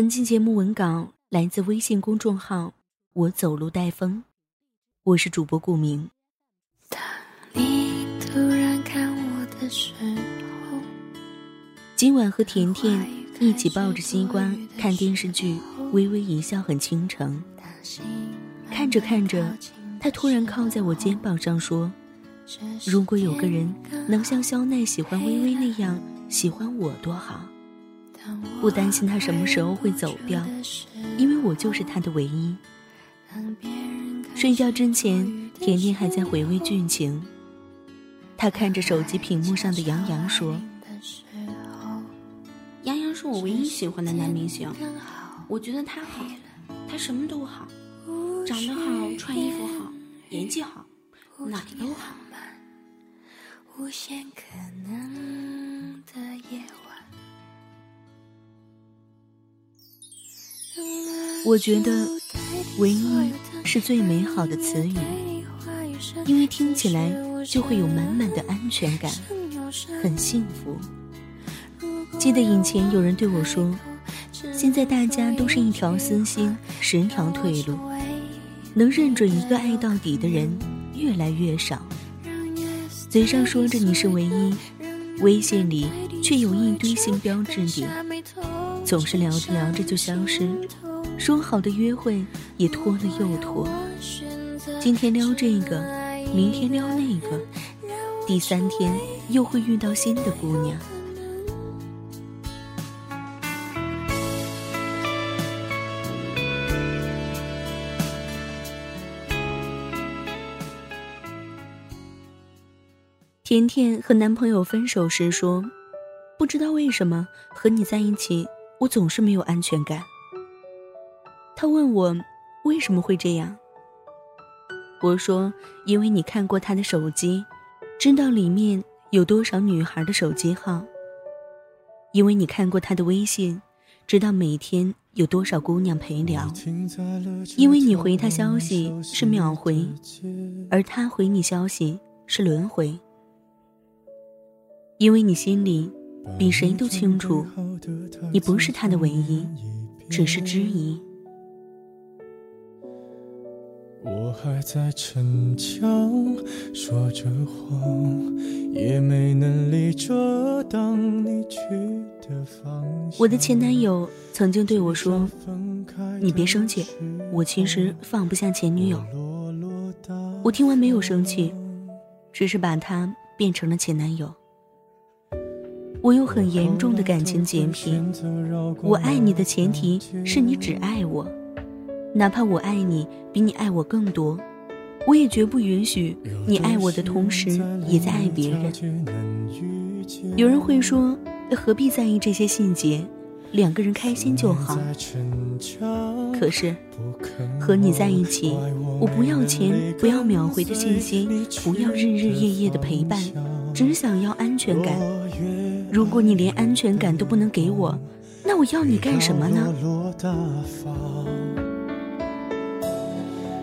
本期节目文稿来自微信公众号“我走路带风”，我是主播顾明。今晚和甜甜一起抱着西瓜看电视剧，微微一笑很倾城。看着看着，他突然靠在我肩膀上说：“如果有个人能像肖奈喜欢微微那样喜欢我，多好。”不担心他什么时候会走掉，因为我就是他的唯一。睡觉之前，甜甜还在回味剧情。他看着手机屏幕上的杨洋说：“杨洋是我唯一喜欢的男明星，我觉得他好，他什么都好，长得好，穿衣服好，演技好，哪都好。”我觉得“唯一”是最美好的词语，因为听起来就会有满满的安全感，很幸福。记得以前有人对我说：“现在大家都是一条私心，十条退路，能认准一个爱到底的人越来越少。”嘴上说着你是唯一，微信里却有一堆新标志你，总是聊着聊着就消失。说好的约会也拖了又拖，今天撩这个，明天撩那个，第三天又会遇到新的姑娘。甜甜和男朋友分手时说：“不知道为什么和你在一起，我总是没有安全感。”他问我为什么会这样。我说：“因为你看过他的手机，知道里面有多少女孩的手机号；因为你看过他的微信，知道每天有多少姑娘陪聊；因为你回他消息是秒回，而他回你消息是轮回；因为你心里比谁都清楚，你不是他的唯一，只是之一。”我还在逞强，说着谎，也没能力遮挡你去的方向。我的前男友曾经对我说：“你别生气，我其实放不下前女友。”我听完没有生气，只是把他变成了前男友。我有很严重的感情洁癖，我爱你的前提是你只爱我。哪怕我爱你比你爱我更多，我也绝不允许你爱我的同时也在爱别人。有人会说，何必在意这些细节？两个人开心就好。可是，和你在一起，我不要钱，不要秒回的信息，不要日日夜夜的陪伴，只想要安全感。如果你连安全感都不能给我，那我要你干什么呢？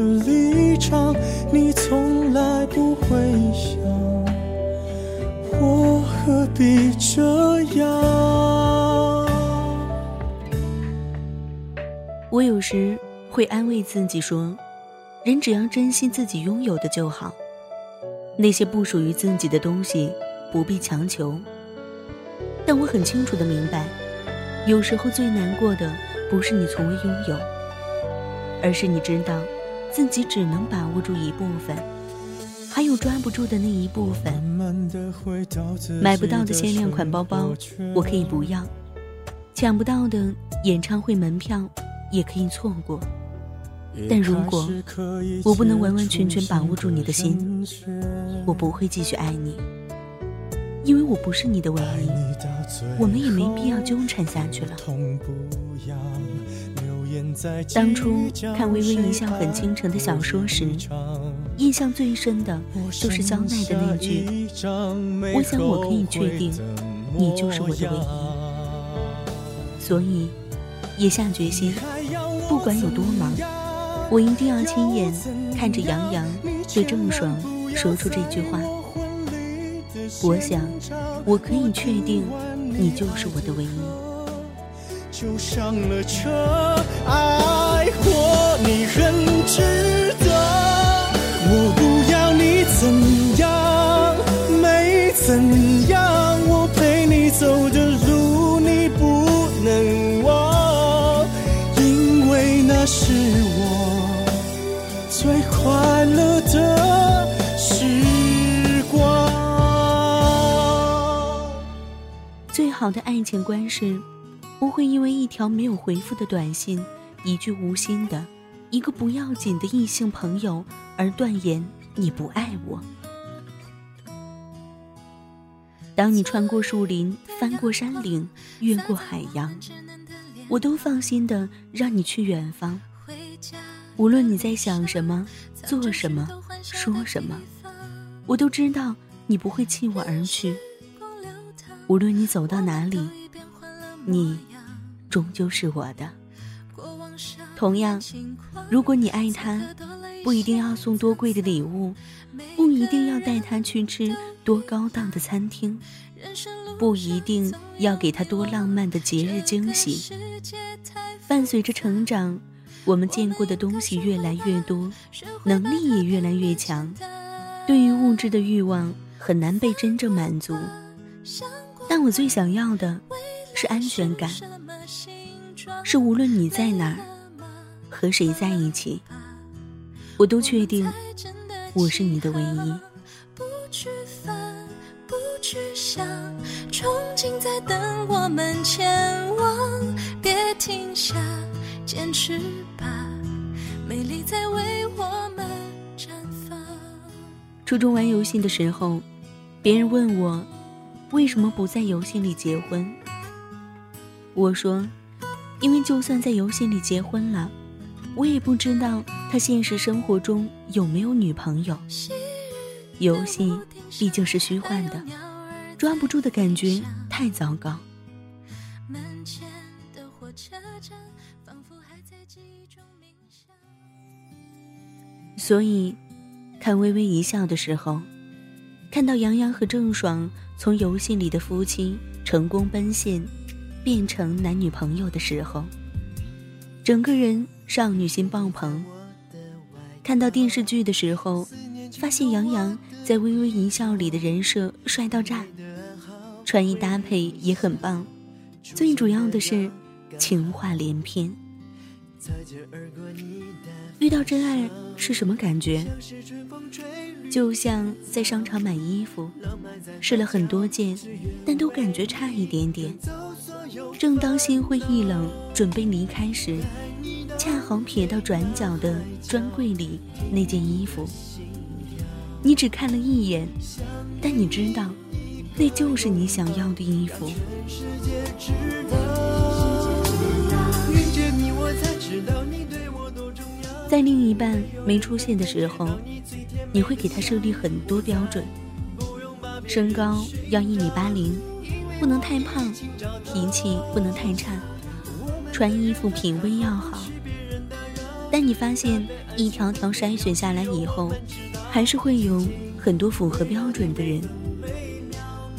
的立场？你从来不会想，我何必这样？我有时会安慰自己说，人只要珍惜自己拥有的就好，那些不属于自己的东西不必强求，但我很清楚的明白，有时候最难过的不是你从未拥有，而是你知道自己只能把握住一部分，还有抓不住的那一部分。买不到的限量款包包，我可以不要；抢不到的演唱会门票，也可以错过。但如果我不能完完全全把握住你的心，我不会继续爱你，因为我不是你的唯一，我们也没必要纠缠下去了。当初看《微微一笑很倾城》的小说时，印象最深的就是肖奈的那句：“我想我可以确定，你就是我的唯一。”所以，也下决心，不管有多忙。我一定要亲眼看着杨洋对郑爽说出这句话。我想，我可以确定，你就是我的唯一。就上了车，爱过你很值得。我不要你怎样，没怎样，我陪你走好的爱情观是，不会因为一条没有回复的短信、一句无心的、一个不要紧的异性朋友而断言你不爱我。当你穿过树林、翻过山岭、越过海洋，我都放心的让你去远方。无论你在想什么、做什么、说什么，我都知道你不会弃我而去。无论你走到哪里，你终究是我的。同样，如果你爱他，不一定要送多贵的礼物，不一定要带他去吃多高档的餐厅，不一定要给他多浪漫的节日惊喜。伴随着成长。我们见过的东西越来越多，能力也越来越强，对于物质的欲望很难被真正满足。但我最想要的是安全感，是无论你在哪儿，和谁在一起，我都确定我是你的唯一。不去烦，不去想，憧憬在等我们前往，别停下。坚持吧，美丽在为我们绽放。初中玩游戏的时候，别人问我为什么不在游戏里结婚，我说，因为就算在游戏里结婚了，我也不知道他现实生活中有没有女朋友。游戏毕竟是虚幻的，抓不住的感觉太糟糕。所以，看微微一笑的时候，看到杨洋和郑爽从游戏里的夫妻成功奔现，变成男女朋友的时候，整个人少女心爆棚。看到电视剧的时候，发现杨洋在微微一笑里的人设帅到炸，穿衣搭配也很棒，最主要的是情话连篇。遇到真爱是什么感觉？就像在商场买衣服，试了很多件，但都感觉差一点点。正当心灰意冷，准备离开时，恰好瞥到转角的专柜里那件衣服。你只看了一眼，但你知道，那就是你想要的衣服。在另一半没出现的时候，你会给他设立很多标准：身高要一米八零，不能太胖；脾气不能太差；穿衣服品味要好。但你发现，一条条筛选下来以后，还是会有很多符合标准的人。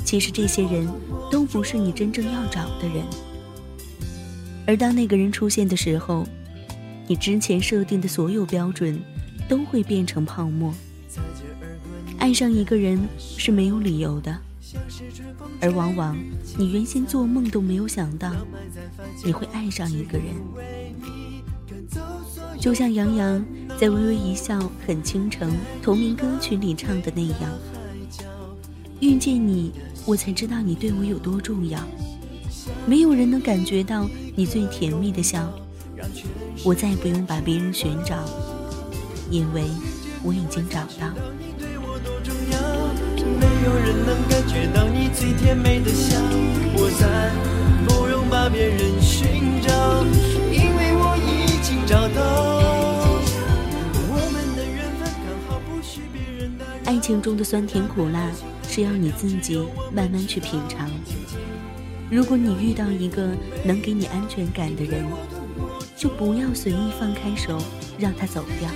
其实这些人都不是你真正要找的人。而当那个人出现的时候，你之前设定的所有标准都会变成泡沫。爱上一个人是没有理由的，而往往你原先做梦都没有想到，你会爱上一个人。就像杨洋在《微微一笑很倾城》同名歌曲里唱的那样：“遇见你，我才知道你对我有多重要。没有人能感觉到你最甜蜜的笑。我再也不用把别人寻找，因为我已经找到。”没有人能感觉到你最甜美的笑，我再不用把别人寻找，因为我已经找到。我们的缘分刚好不许别人打扰。爱情中的酸甜苦辣是要你自己慢慢去品尝。如果你遇到一个能给你安全感的人，就不要随意放开手让他走掉。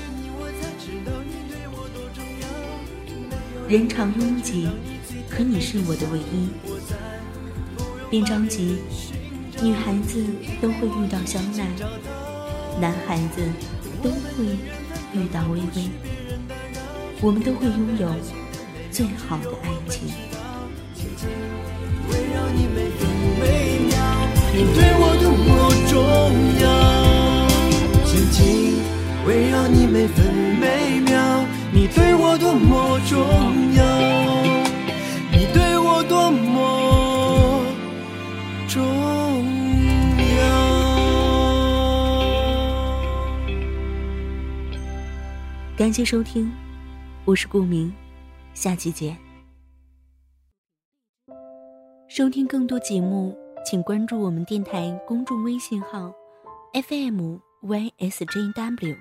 人常拥挤，可你是我的唯一。别着急，女孩子都会遇到肖奈，男孩子都会遇到微微。我们都会拥有最好的爱情。围绕你每分每秒，你对我多么重要。紧紧围绕你每分每秒，你对我多么重要，你对我多么重要。感谢收听，我是顾明，下期见。收听更多节目，请关注我们电台公众微信号 FM YSJW，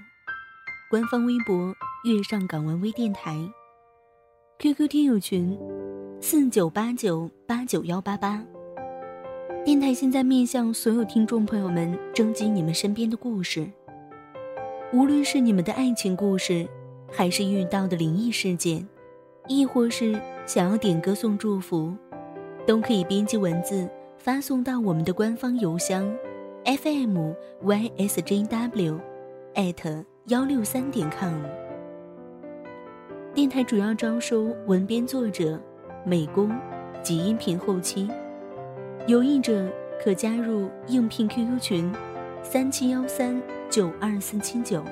官方微博月上港湾微电台，QQ 听友群四九八九八九幺八八。电台现在面向所有听众朋友们征集你们身边的故事。无论是你们的爱情故事，还是遇到的灵异事件，亦或是想要点歌送祝福，都可以编辑文字发送到我们的官方邮箱：fm ysjw，艾特幺六三点 com。电台主要招收文编作者、美工及音频后期，有意者可加入应聘 QQ 群：三七幺三。九二四七九。